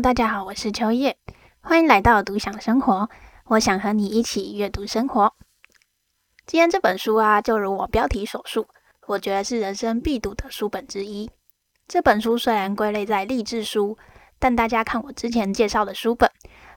大家好，我是秋叶，欢迎来到独享生活。我想和你一起阅读生活。今天这本书啊，就如我标题所述，我觉得是人生必读的书本之一。这本书虽然归类在励志书，但大家看我之前介绍的书本，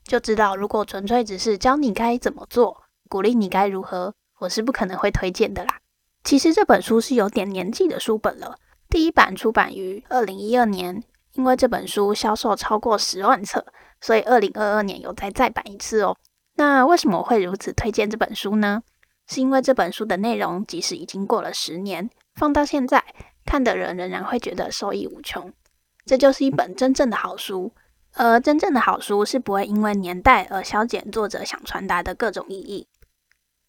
就知道如果纯粹只是教你该怎么做，鼓励你该如何，我是不可能会推荐的啦。其实这本书是有点年纪的书本了，第一版出版于二零一二年。因为这本书销售超过十万册，所以二零二二年有再再版一次哦。那为什么会如此推荐这本书呢？是因为这本书的内容，即使已经过了十年，放到现在看的人仍然会觉得受益无穷。这就是一本真正的好书，而真正的好书是不会因为年代而消减作者想传达的各种意义。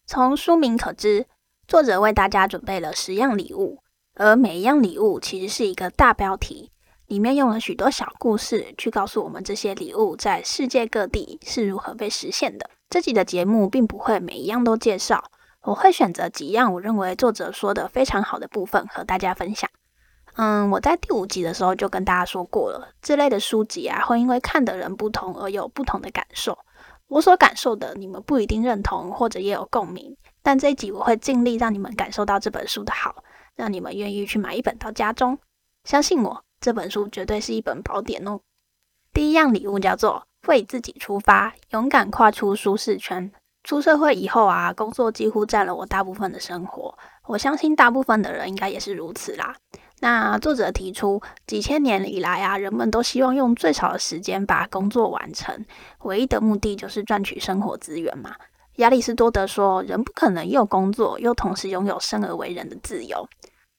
从书名可知，作者为大家准备了十样礼物，而每一样礼物其实是一个大标题。里面用了许多小故事去告诉我们这些礼物在世界各地是如何被实现的。这集的节目并不会每一样都介绍，我会选择几样我认为作者说的非常好的部分和大家分享。嗯，我在第五集的时候就跟大家说过了，这类的书籍啊，会因为看的人不同而有不同的感受。我所感受的，你们不一定认同或者也有共鸣，但这一集我会尽力让你们感受到这本书的好，让你们愿意去买一本到家中。相信我。这本书绝对是一本宝典哦。第一样礼物叫做为自己出发，勇敢跨出舒适圈。出社会以后啊，工作几乎占了我大部分的生活。我相信大部分的人应该也是如此啦。那作者提出，几千年以来啊，人们都希望用最少的时间把工作完成，唯一的目的就是赚取生活资源嘛。亚里士多德说，人不可能又工作又同时拥有生而为人的自由。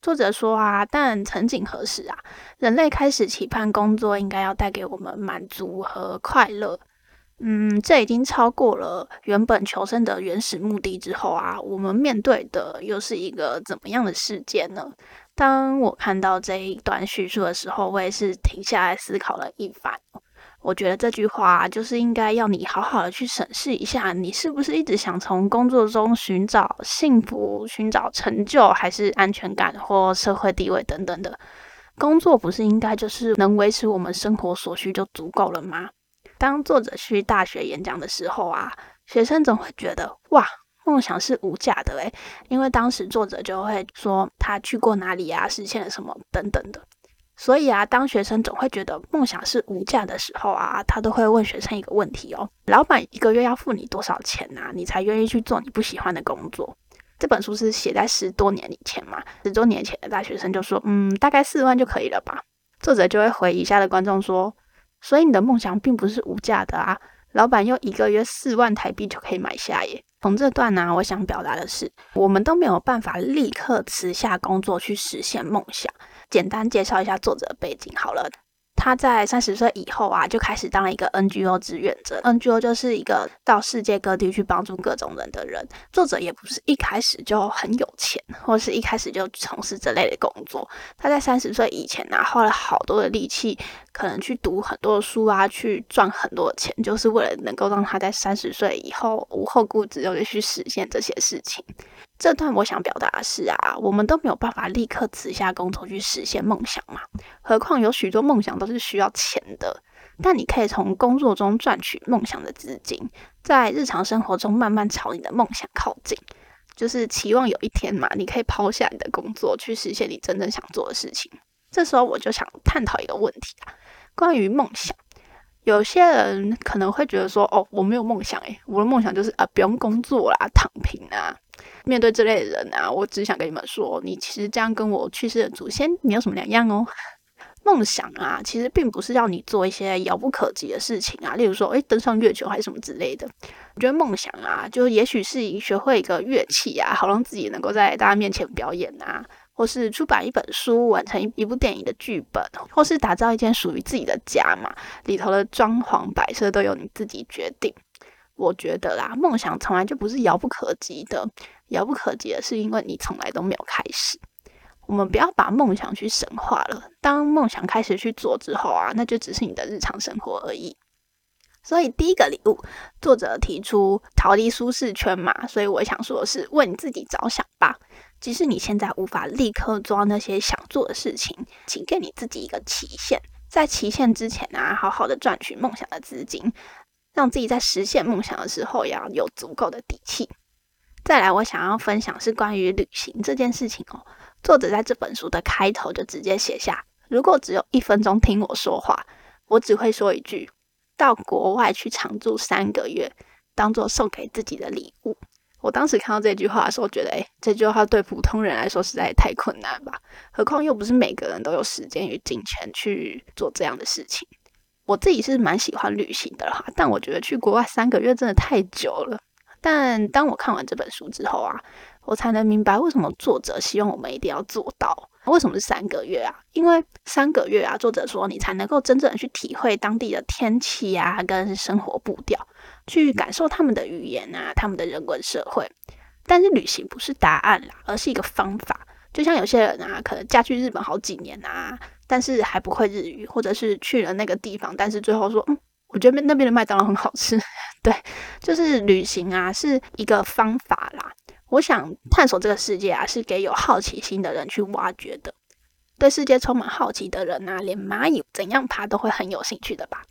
作者说啊，但曾几何时啊，人类开始期盼工作应该要带给我们满足和快乐。嗯，这已经超过了原本求生的原始目的之后啊，我们面对的又是一个怎么样的世界呢？当我看到这一段叙述的时候，我也是停下来思考了一番。我觉得这句话就是应该要你好好的去审视一下，你是不是一直想从工作中寻找幸福、寻找成就，还是安全感或社会地位等等的？工作不是应该就是能维持我们生活所需就足够了吗？当作者去大学演讲的时候啊，学生总会觉得哇，梦想是无价的诶，因为当时作者就会说他去过哪里啊，实现了什么等等的。所以啊，当学生总会觉得梦想是无价的时候啊，他都会问学生一个问题哦：老板一个月要付你多少钱啊？你才愿意去做你不喜欢的工作？这本书是写在十多年以前嘛，十多年前的大学生就说：“嗯，大概四万就可以了吧。”作者就会回以下的观众说：“所以你的梦想并不是无价的啊，老板用一个月四万台币就可以买下耶。”从这段呢、我想表达的是，我们都没有办法立刻辞下工作去实现梦想。简单介绍一下作者背景好了。他在三十岁以后啊，就开始当一个 NGO 志愿者。NGO 就是一个到世界各地去帮助各种人的人。作者也不是一开始就很有钱，或是一开始就从事这类的工作。他在三十岁以前呢、花了好多的力气，可能去读很多书啊，去赚很多钱，就是为了能够让他在三十岁以后无后顾之忧的去实现这些事情。这段我想表达的是啊，我们都没有办法立刻辞下工作去实现梦想嘛，何况有许多梦想都是需要钱的。但你可以从工作中赚取梦想的资金，在日常生活中慢慢朝你的梦想靠近，就是期望有一天嘛，你可以抛下你的工作去实现你真正想做的事情。这时候我就想探讨一个问题啊，关于梦想。有些人可能会觉得说，哦，我没有梦想，诶，我的梦想就是啊，不用工作啦，躺平啊。面对这类人啊，我只想跟你们说，你其实这样跟我去世的祖先没有什么两样哦。梦想啊，其实并不是要你做一些遥不可及的事情啊，例如说，诶，登上月球还是什么之类的。我觉得梦想啊，就也许是学会一个乐器啊，好让自己能够在大家面前表演啊。或是出版一本书，完成一部电影的剧本，或是打造一间属于自己的家嘛，里头的装潢摆设都由你自己决定。我觉得啦，梦想从来就不是遥不可及的，遥不可及的是因为你从来都没有开始。我们不要把梦想去神化了，当梦想开始去做之后啊，那就只是你的日常生活而已。所以第一个礼物，作者提出逃离舒适圈嘛，所以我想说的是为你自己着想吧。即使你现在无法立刻做那些想做的事情，请给你自己一个期限，在期限之前啊，好好的赚取梦想的资金，让自己在实现梦想的时候要有足够的底气。再来，我想要分享是关于旅行这件事情哦。作者在这本书的开头就直接写下：如果只有一分钟听我说话，我只会说一句：到国外去常住三个月，当做送给自己的礼物。我当时看到这句话的时候，觉得，诶，这句话对普通人来说实在太困难吧？何况又不是每个人都有时间与金钱去做这样的事情。我自己是蛮喜欢旅行的哈，但我觉得去国外三个月真的太久了。但当我看完这本书之后啊，我才能明白为什么作者希望我们一定要做到。为什么是三个月啊？因为三个月啊，作者说你才能够真正的去体会当地的天气啊，跟生活步调。去感受他们的语言啊，他们的人文社会。但是旅行不是答案啦，而是一个方法。就像有些人啊，可能嫁去日本好几年啊，但是还不会日语，或者是去了那个地方，但是最后说，嗯，我觉得那边的麦当劳很好吃。对，就是旅行啊，是一个方法啦。我想探索这个世界啊，是给有好奇心的人去挖掘的。对世界充满好奇的人啊，连蚂蚁怎样爬都会很有兴趣的吧。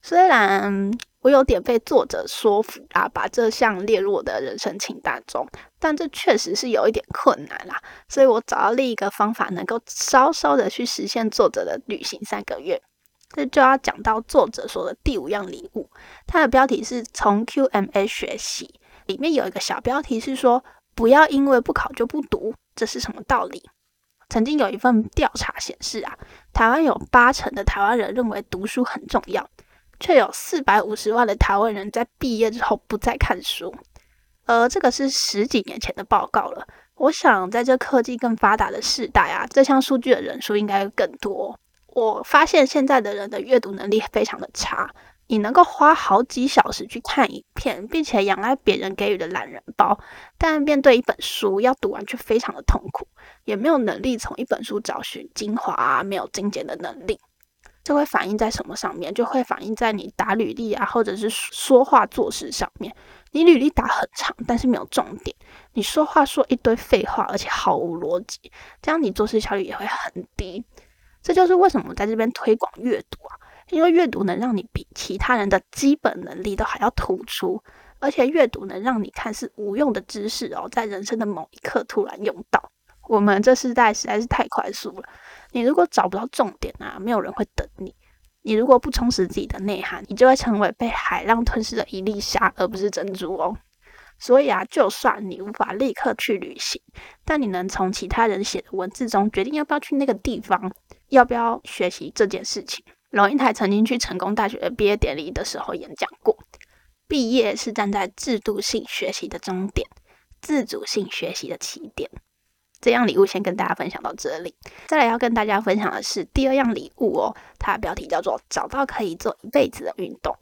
虽然我有点被作者说服啊，把这项列入我的人生清单中，但这确实是有一点困难啦。所以我找到另一个方法，能够稍稍的去实现作者的旅行三个月。这就要讲到作者说的第五样礼物，它的标题是从 QMA 学习，里面有一个小标题是说，不要因为不考就不读，这是什么道理？曾经有一份调查显示啊，台湾有八成的台湾人认为读书很重要。却有四百五十万的台湾人在毕业之后不再看书，而这个是十几年前的报告了。我想，在这科技更发达的时代啊，这项数据的人数应该更多。我发现现在的人的阅读能力非常的差，你能够花好几小时去看影片，并且仰赖别人给予的懒人包，但面对一本书要读完却非常的痛苦，也没有能力从一本书找寻精华，没有精简的能力。这会反映在什么上面？就会反映在你打履历啊，或者是说话做事上面。你履历打很长，但是没有重点；你说话说一堆废话，而且毫无逻辑，这样你做事效率也会很低。这就是为什么我在这边推广阅读啊，因为阅读能让你比其他人的基本能力都还要突出，而且阅读能让你看似无用的知识哦，在人生的某一刻突然用到。我们这世代实在是太快速了。你如果找不到重点啊，没有人会等你。你如果不充实自己的内涵，你就会成为被海浪吞噬的一粒沙，而不是珍珠哦。所以啊，就算你无法立刻去旅行，但你能从其他人写的文字中决定要不要去那个地方，要不要学习这件事情。龙应台曾经去成功大学的毕业典礼的时候演讲过：毕业是站在制度性学习的终点，自主性学习的起点。这样礼物先跟大家分享到这里，再来要跟大家分享的是第二样礼物哦，它的标题叫做“找到可以做一辈子的运动”。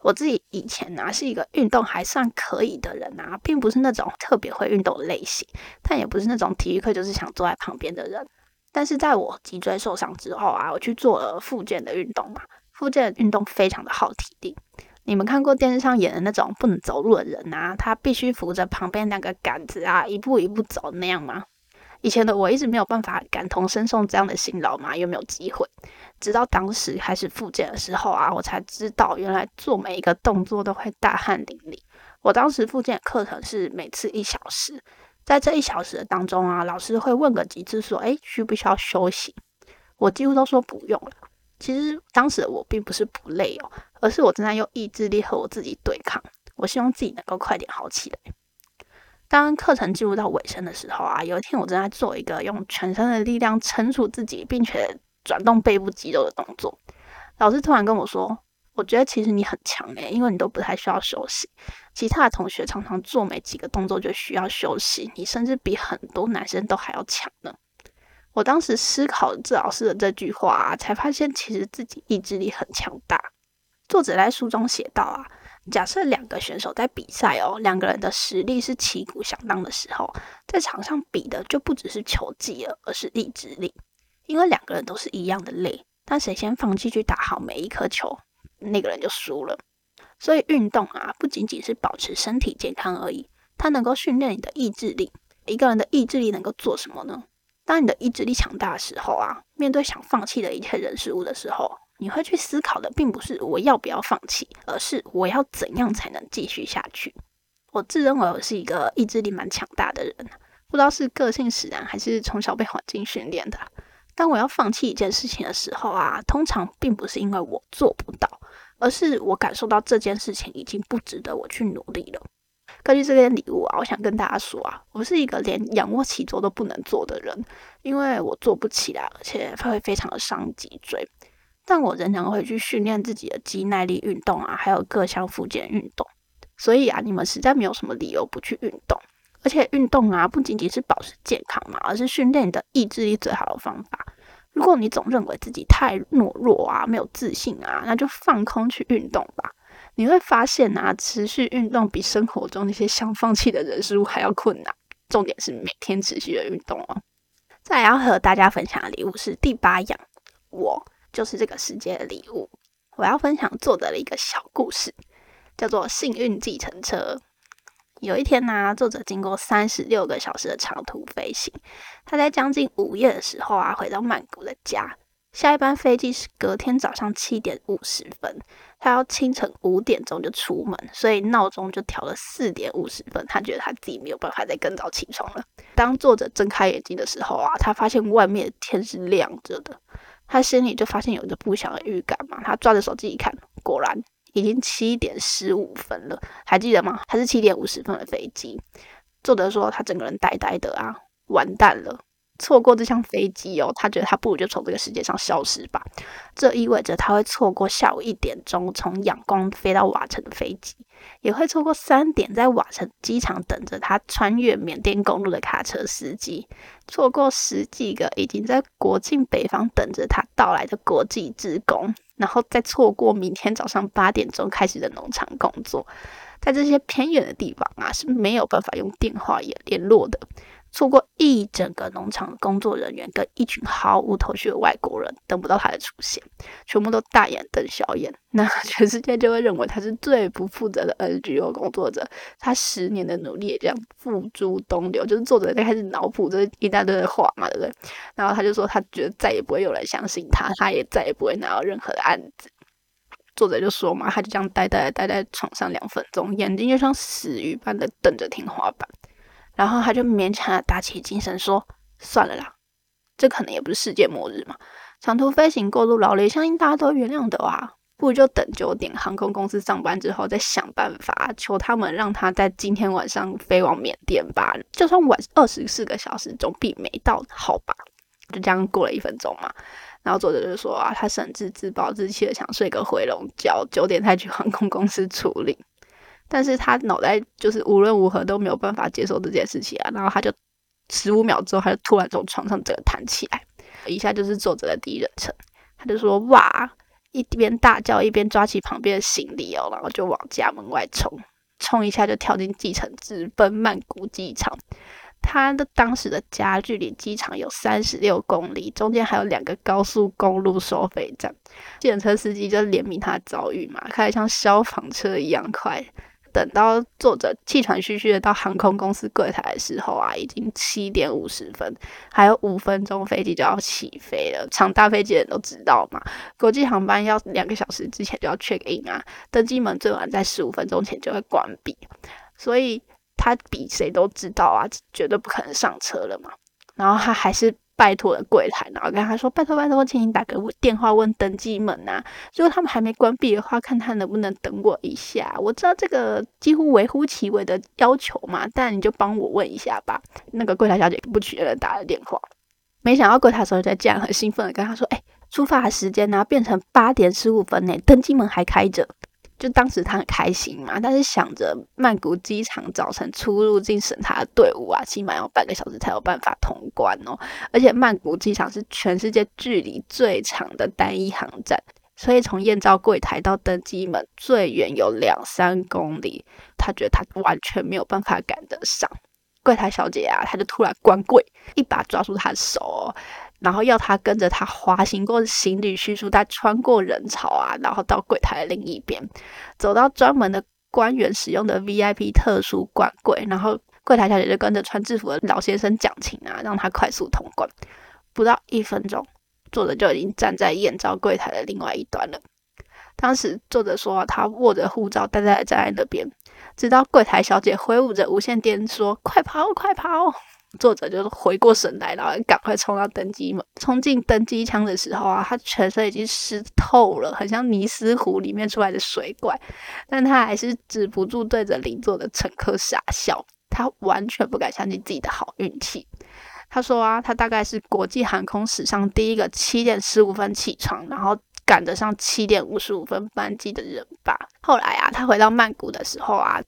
我自己以前呢、啊、是一个运动还算可以的人啊，并不是那种特别会运动的类型，但也不是那种体育课就是想坐在旁边的人。但是在我脊椎受伤之后啊，我去做了复健的运动嘛，复健运动非常的耗体力。你们看过电视上演的那种不能走路的人啊，他必须扶着旁边那个杆子啊，一步一步走那样吗？以前的我一直没有办法感同身受这样的辛劳嘛，又没有机会。直到当时开始复健的时候啊，我才知道原来做每一个动作都会大汗淋漓。我当时复健课程是每次一小时，在这一小时的当中啊，老师会问个几次说：“诶，需不需要休息？”我几乎都说不用了。其实当时的我并不是不累哦。而是我正在用意志力和我自己对抗。我希望自己能够快点好起来。当课程进入到尾声的时候啊，有一天我正在做一个用全身的力量撑住自己，并且转动背部肌肉的动作。老师突然跟我说：“我觉得其实你很强诶，因为你都不太需要休息。其他的同学常常做没几个动作就需要休息，你甚至比很多男生都还要强呢。”我当时思考这老师的这句话，才发现其实自己意志力很强大。作者在书中写道啊，假设两个选手在比赛哦，两个人的实力是旗鼓相当的时候，在场上比的就不只是球技了，而是意志力。因为两个人都是一样的累，但谁先放弃去打好每一颗球，那个人就输了。所以运动啊，不仅仅是保持身体健康而已，它能够训练你的意志力。一个人的意志力能够做什么呢？当你的意志力强大的时候啊，面对想放弃的一切人事物的时候，你会去思考的，并不是我要不要放弃，而是我要怎样才能继续下去。我自认为我是一个意志力蛮强大的人，不知道是个性使然，还是从小被环境训练的。当我要放弃一件事情的时候啊，通常并不是因为我做不到，而是我感受到这件事情已经不值得我去努力了。根据这件礼物啊，我想跟大家说啊，我是一个连仰卧起坐都不能做的人，因为我做不起来，而且会非常的伤脊椎。但我仍然会去训练自己的肌耐力运动啊，还有各项复健运动。所以啊，你们实在没有什么理由不去运动。而且运动啊，不仅仅是保持健康嘛，而是训练你的意志力最好的方法。如果你总认为自己太懦弱啊，没有自信啊，那就放空去运动吧。你会发现啊，持续运动比生活中那些想放弃的人事物还要困难。重点是每天持续的运动哦。再来要和大家分享的礼物是第八样，我就是这个世界的礼物。我要分享作者的一个小故事，叫做《幸运计程车》。有一天呢、作者经过三十六个小时的长途飞行，他在将近午夜的时候啊，回到曼谷的家。下一班飞机是隔天早上七点五十分，他要清晨五点钟就出门，所以闹钟就调了四点五十分。他觉得他自己没有办法再更早起床了。当作者睁开眼睛的时候啊，他发现外面的天是亮着的，他心里就发现有一个不祥的预感嘛。他抓着手机一看，果然。已经七点十五分了，还记得吗？还是七点五十分的飞机。作者说他整个人呆呆的啊，完蛋了，错过这项飞机哦。他觉得他不如就从这个世界上消失吧。这意味着他会错过下午一点钟从仰光飞到瓦城的飞机，也会错过三点在瓦城机场等着他穿越缅甸公路的卡车司机，错过十几个已经在国境北方等着他到来的国际职工。然后再错过明天早上八点钟开始的农场工作，在这些偏远的地方啊，是没有办法用电话也联络的。错过一整个农场的工作人员跟一群毫无头绪的外国人，等不到他的出现，全部都大眼瞪小眼。那 全世界就会认为他是最不负责的 NGO 工作者，他十年的努力也这样付诸东流。就是作者在开始脑补这一大堆的话嘛，对不对？然后他就说，他觉得再也不会有人相信他，他也再也不会拿到任何的案子。作者就说嘛，他就这样呆呆的待在床上两分钟，眼睛就像死鱼般的瞪着天花板。然后他就勉强的打起精神说：“算了啦，这可能也不是世界末日嘛。长途飞行过度劳累，相信大家都原谅的哇。不如就等九点航空公司上班之后再想办法，求他们让他在今天晚上飞往缅甸吧。就算晚二十四个小时，总比没到好吧？就这样过了一分钟嘛。然后作者就说啊，他甚至自暴自弃的想睡个回笼觉，九点才去航空公司处理。”但是他脑袋就是无论如何都没有办法接受这件事情啊，然后他就十五秒之后，他就突然从床上整个弹起来，以下就是作者的第一人称，他就说哇，一边大叫一边抓起旁边的行李哦，然后就往家门外冲，冲一下就跳进计程，直奔曼谷机场。他的当时的家距离机场有三十六公里，中间还有两个高速公路收费站。计程车司机就怜悯他的遭遇嘛，开得像消防车一样快。等到作者气喘吁吁的到航空公司柜台的时候啊，已经七点五十分，还有五分钟飞机就要起飞了。抢大飞机的人都知道嘛，国际航班要两个小时之前就要 check in 啊，登机门最晚在十五分钟前就会关闭，所以他比谁都知道啊，绝对不可能上车了嘛。然后他还是。拜托了柜台，然后跟他说：“拜托拜托，请你打个电话问登机门呐、啊。如果他们还没关闭的话，看他能不能等我一下。我知道这个几乎微乎其微的要求嘛，但你就帮我问一下吧。”那个柜台小姐不取人打了电话，没想到柜台小姐这样很兴奋的跟他说：“哎，出发的时间呢、变成八点十五分呢，登机门还开着。”就当时他很开心嘛，但是想着曼谷机场早晨出入境审查的队伍啊，起码要半个小时才有办法通关哦。而且曼谷机场是全世界距离最长的单一航站，所以从验照柜台到登机门最远有两三公里，他觉得他完全没有办法赶得上。柜台小姐啊，她就突然关柜，一把抓住他的手哦。然后要他跟着他滑行过行李输出带，穿过人潮啊，然后到柜台的另一边，走到专门的官员使用的 VIP 特殊关柜，然后柜台小姐就跟着穿制服的老先生讲情啊，让他快速通关。不到一分钟，作者就已经站在验照柜台的另外一端了。当时作者说，他握着护照，呆呆的站在那边，直到柜台小姐挥舞着无线电说：“快跑，快跑！”作者就是回过神来，然后赶快冲到登机门。冲进登机舱的时候啊，他全身已经湿透了，很像尼斯湖里面出来的水怪。但他还是止不住对着邻座的乘客傻笑。他完全不敢相信自己的好运气。他说啊，他大概是国际航空史上第一个七点十五分起床，然后赶得上七点五十五分班机的人吧。后来啊，他回到曼谷的时候啊。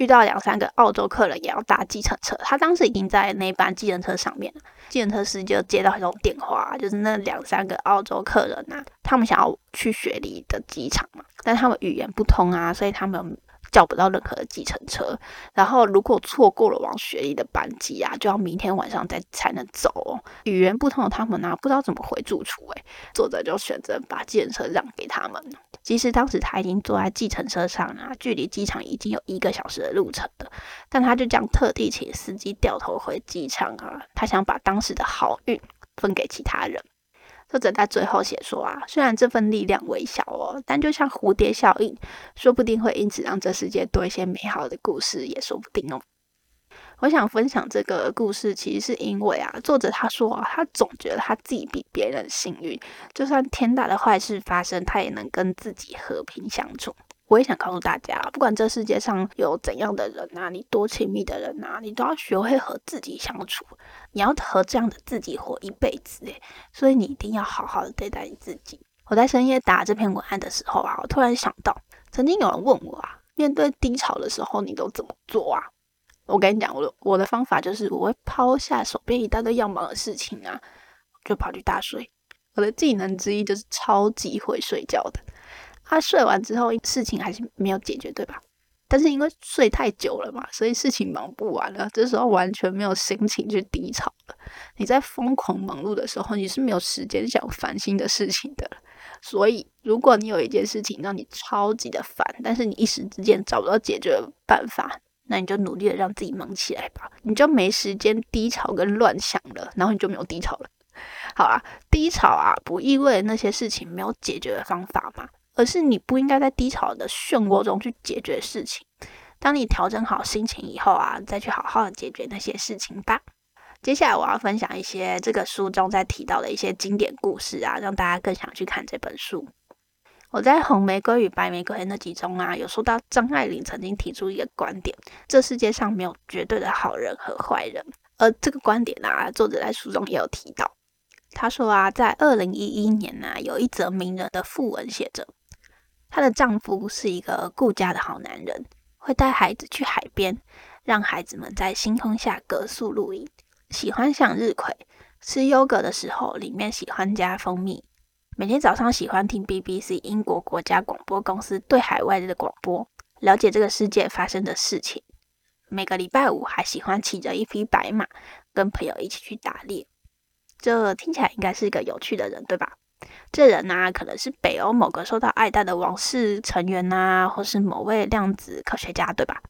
遇到两三个澳洲客人也要搭计程车，他当时已经在那班计程车上面了。计程车司机就接到一种电话，就是那两三个澳洲客人呐、啊，他们想要去雪梨的机场嘛，但他们语言不通啊，所以他们叫不到任何的计程车。然后如果错过了王雪梨的班机啊，就要明天晚上再才能走哦。语言不通的他们呢、不知道怎么回住处，哎，作者就选择把计程车让给他们。其实当时他已经坐在计程车上啊，距离机场已经有一个小时的路程了，但他就这样特地请司机掉头回机场啊，他想把当时的好运分给其他人。作者在最后写说啊，虽然这份力量微小哦，但就像蝴蝶效应，说不定会因此让这世界多一些美好的故事，也说不定哦。我想分享这个故事，其实是因为啊，作者他说啊，他总觉得他自己比别人幸运，就算天大的坏事发生，他也能跟自己和平相处。我也想告诉大家，不管这世界上有怎样的人啊，你多亲密的人啊，你都要学会和自己相处，你要和这样的自己活一辈子诶，所以你一定要好好的对待你自己。我在深夜打这篇文案的时候啊，我突然想到，曾经有人问我啊，面对低潮的时候，你都怎么做啊？我跟你讲，我的我的方法就是，我会抛下手边一大堆要忙的事情啊，就跑去大睡。我的技能之一就是超级会睡觉的。他、睡完之后，事情还是没有解决，对吧？但是因为睡太久了嘛，所以事情忙不完了。这时候完全没有心情去低潮了。你在疯狂忙碌的时候，你是没有时间想烦心的事情的。所以，如果你有一件事情让你超级的烦，但是你一时之间找不到解决办法。那你就努力的让自己忙起来吧，你就没时间低潮跟乱想了，然后你就没有低潮了。好啊，低潮啊，不意味那些事情没有解决的方法嘛，而是你不应该在低潮的漩涡中去解决事情。当你调整好心情以后啊，再去好好的解决那些事情吧。接下来我要分享一些这个书中在提到的一些经典故事啊，让大家更想去看这本书。我在《红玫瑰与白玫瑰》那集中啊，有说到张爱玲曾经提出一个观点：这世界上没有绝对的好人和坏人。而这个观点啊，作者在书中也有提到。他说啊，在二零一一年啊，有一则名人的訃闻写着，她的丈夫是一个顾家的好男人，会带孩子去海边，让孩子们在星空下隔宿露营，喜欢向日葵，吃优格的时候里面喜欢加蜂蜜。每天早上喜欢听 BBC 英国国家广播公司对海外的广播，了解这个世界发生的事情。每个礼拜五还喜欢骑着一匹白马，跟朋友一起去打猎。这听起来应该是一个有趣的人，对吧？这人呢、可能是北欧某个受到爱戴的王室成员呐、或是某位量子科学家，对吧？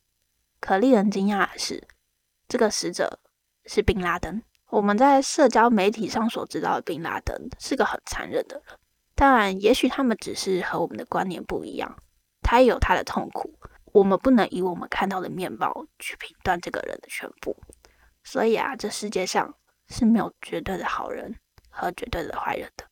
可令人惊讶的是，这个死者是宾拉登。我们在社交媒体上所知道的宾拉登是个很残忍的人，当然也许他们只是和我们的观念不一样，他也有他的痛苦。我们不能以我们看到的面貌去评断这个人的全部。所以啊，这世界上是没有绝对的好人和绝对的坏人的。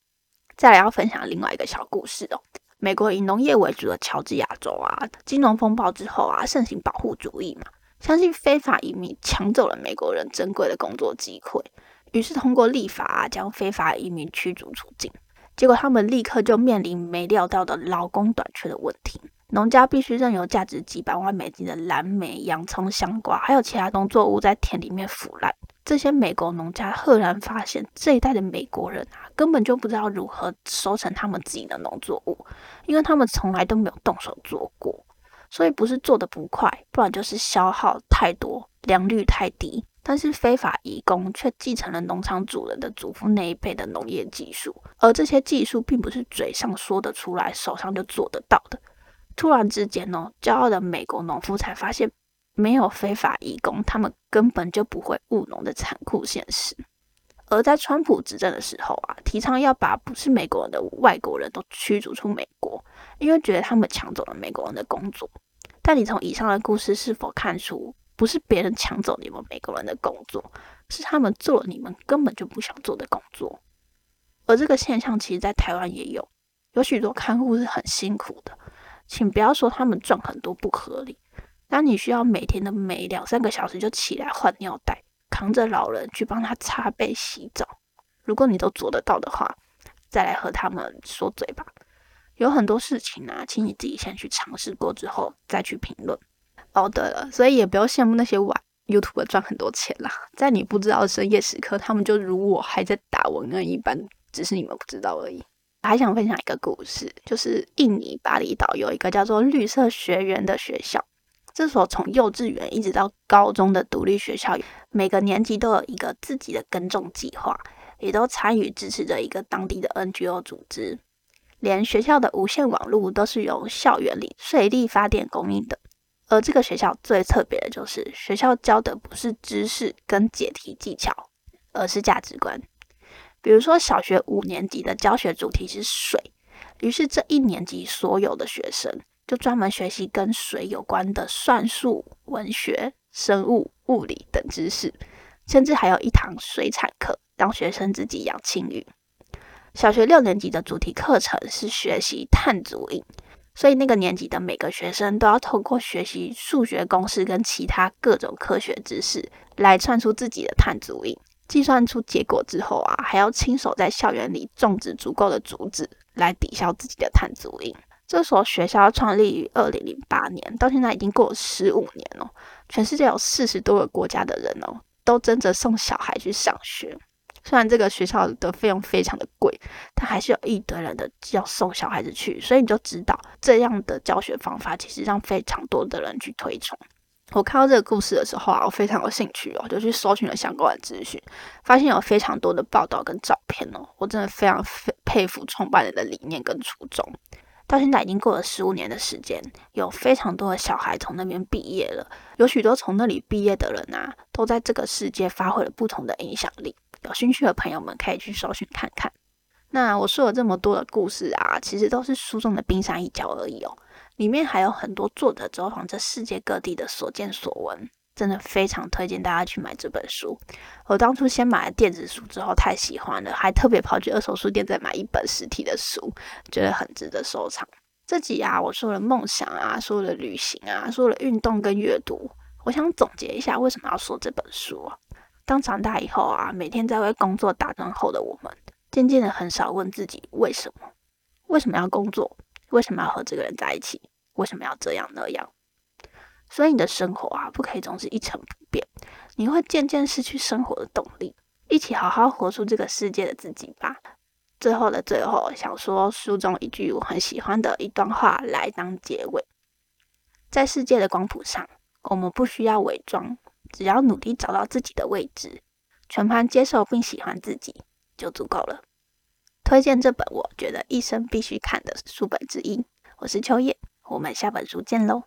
再来要分享另外一个小故事哦，美国以农业为主的乔治亚州啊，金融风暴之后啊，盛行保护主义嘛。相信非法移民抢走了美国人珍贵的工作机会，于是通过立法啊，将非法移民驱逐出境。结果他们立刻就面临没料到的劳工短缺的问题，农家必须任由价值几百万美金的蓝莓、洋葱、香瓜，还有其他农作物在田里面腐烂。这些美国农家赫然发现，这一代的美国人啊，根本就不知道如何收成他们自己的农作物，因为他们从来都没有动手做过。所以不是做的不快，不然就是消耗太多，良率太低。但是非法移工却继承了农场主人的祖父那一辈的农业技术，而这些技术并不是嘴上说得出来，手上就做得到的。突然之间呢，骄傲的美国农夫才发现，没有非法移工，他们根本就不会务农的残酷现实。而在川普执政的时候啊，提倡要把不是美国人的外国人都驱逐出美国，因为觉得他们抢走了美国人的工作。但你从以上的故事是否看出，不是别人抢走你们美国人的工作，是他们做了你们根本就不想做的工作？而这个现象其实，在台湾也有，有许多看护是很辛苦的，请不要说他们赚很多不合理。当你需要每天的每两三个小时就起来换尿袋，扛着老人去帮他擦背、洗澡，如果你都做得到的话，再来和他们说嘴吧。有很多事情啊，请你自己先去尝试过之后再去评论。哦，对了，所以也不要羡慕那些玩 YouTube 赚很多钱啦，在你不知道的深夜时刻，他们就如我还在打文案一般，只是你们不知道而已。还想分享一个故事，就是印尼巴厘岛有一个叫做绿色学园的学校。这所从幼稚园一直到高中的独立学校，每个年级都有一个自己的耕种计划，也都参与支持着一个当地的 NGO 组织。连学校的无线网络都是由校园里水力发电供应的。而这个学校最特别的就是，学校教的不是知识跟解题技巧，而是价值观。比如说，小学五年级的教学主题是水，于是这一年级所有的学生。就专门学习跟水有关的算术、文学、生物、物理等知识，甚至还有一堂水产课，让学生自己养青鱼。小学六年级的主题课程是学习碳足印，所以那个年级的每个学生都要透过学习数学公式跟其他各种科学知识，来算出自己的碳足印。计算出结果之后啊，还要亲手在校园里种植足够的竹子，来抵消自己的碳足印。这所学校创立于二零零八年，到现在已经过了十五年了。全世界有四十多个国家的人哦，都争着送小孩去上学。虽然这个学校的费用非常的贵，但还是有一堆人的要送小孩子去。所以你就知道，这样的教学方法其实让非常多的人去推崇。我看到这个故事的时候啊，我非常有兴趣哦，就去搜寻了相关的资讯，发现有非常多的报道跟照片哦。我真的非常佩服创办人的理念跟初衷。到现在已经过了十五年的时间，有非常多的小孩从那边毕业了，有许多从那里毕业的人啊，都在这个世界发挥了不同的影响力。有兴趣的朋友们可以去搜寻看看。那我说了这么多的故事啊，其实都是书中的冰山一角而已哦，里面还有很多作者走访这世界各地的所见所闻。真的非常推荐大家去买这本书。我当初先买了电子书之后太喜欢了，还特别跑去二手书店再买一本实体的书，觉得很值得收藏。这集啊，我说了梦想啊，说了旅行啊，说了运动跟阅读。我想总结一下为什么要说这本书啊。当长大以后啊，每天在为工作打转后的我们，渐渐的很少问自己为什么？为什么要工作？为什么要和这个人在一起？为什么要这样那样？所以你的生活啊，不可以总是一成不变，你会渐渐失去生活的动力。一起好好活出这个世界的自己吧。最后的最后，想说书中一句我很喜欢的一段话来当结尾：在世界的光谱上，我们不需要伪装，只要努力找到自己的位置，全盘接受并喜欢自己就足够了。推荐这本我觉得一生必须看的书本之一。我是秋叶，我们下本书见喽。